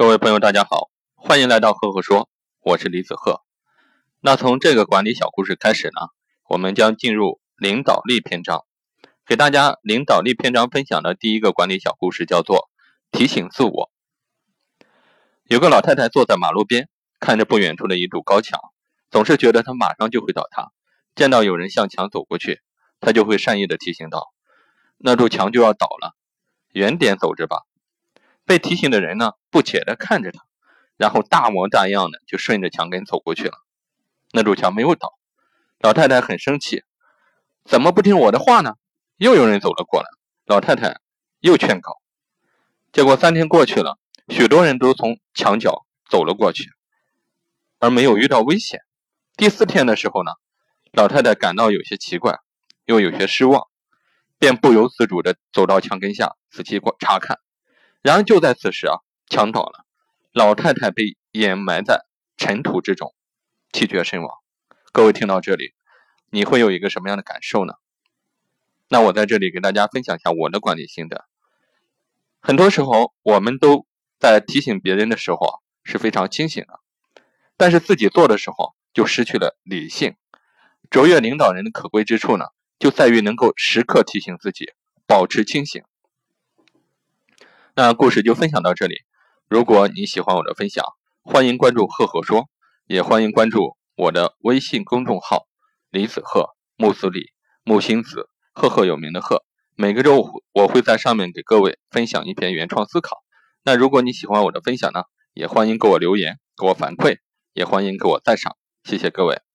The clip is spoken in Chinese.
各位朋友，大家好，欢迎来到赫赫说，我是李子赫。那从这个管理小故事开始呢，我们将进入领导力篇章。给大家领导力篇章分享的第一个管理小故事叫做提醒自我。有个老太太坐在马路边，看着不远处的一堵高墙，总是觉得它马上就会倒塌。见到有人向墙走过去，她就会善意的提醒道：“那堵墙就要倒了，远点走着吧。”被提醒的人呢，不解的看着他，然后大模大样的就顺着墙根走过去了。那堵墙没有倒，老太太很生气，怎么不听我的话呢？又有人走了过来，老太太又劝告。结果三天过去了，许多人都从墙角走了过去，而没有遇到危险。第四天的时候呢，老太太感到有些奇怪，又有些失望，便不由自主的走到墙根下仔细查看。然而就在此时啊，墙倒了，老太太被掩埋在尘土之中，气绝身亡。各位听到这里，你会有一个什么样的感受呢？那我在这里给大家分享一下我的管理心得。很多时候，我们都在提醒别人的时候啊是非常清醒的，但是自己做的时候就失去了理性。卓越领导人的可贵之处呢，就在于能够时刻提醒自己，保持清醒。那故事就分享到这里。如果你喜欢我的分享，欢迎关注“赫赫说”，也欢迎关注我的微信公众号“李子赫木子李木星子赫赫有名的赫”。每个周五我会在上面给各位分享一篇原创思考。那如果你喜欢我的分享呢，也欢迎给我留言，给我反馈，也欢迎给我赞赏。谢谢各位。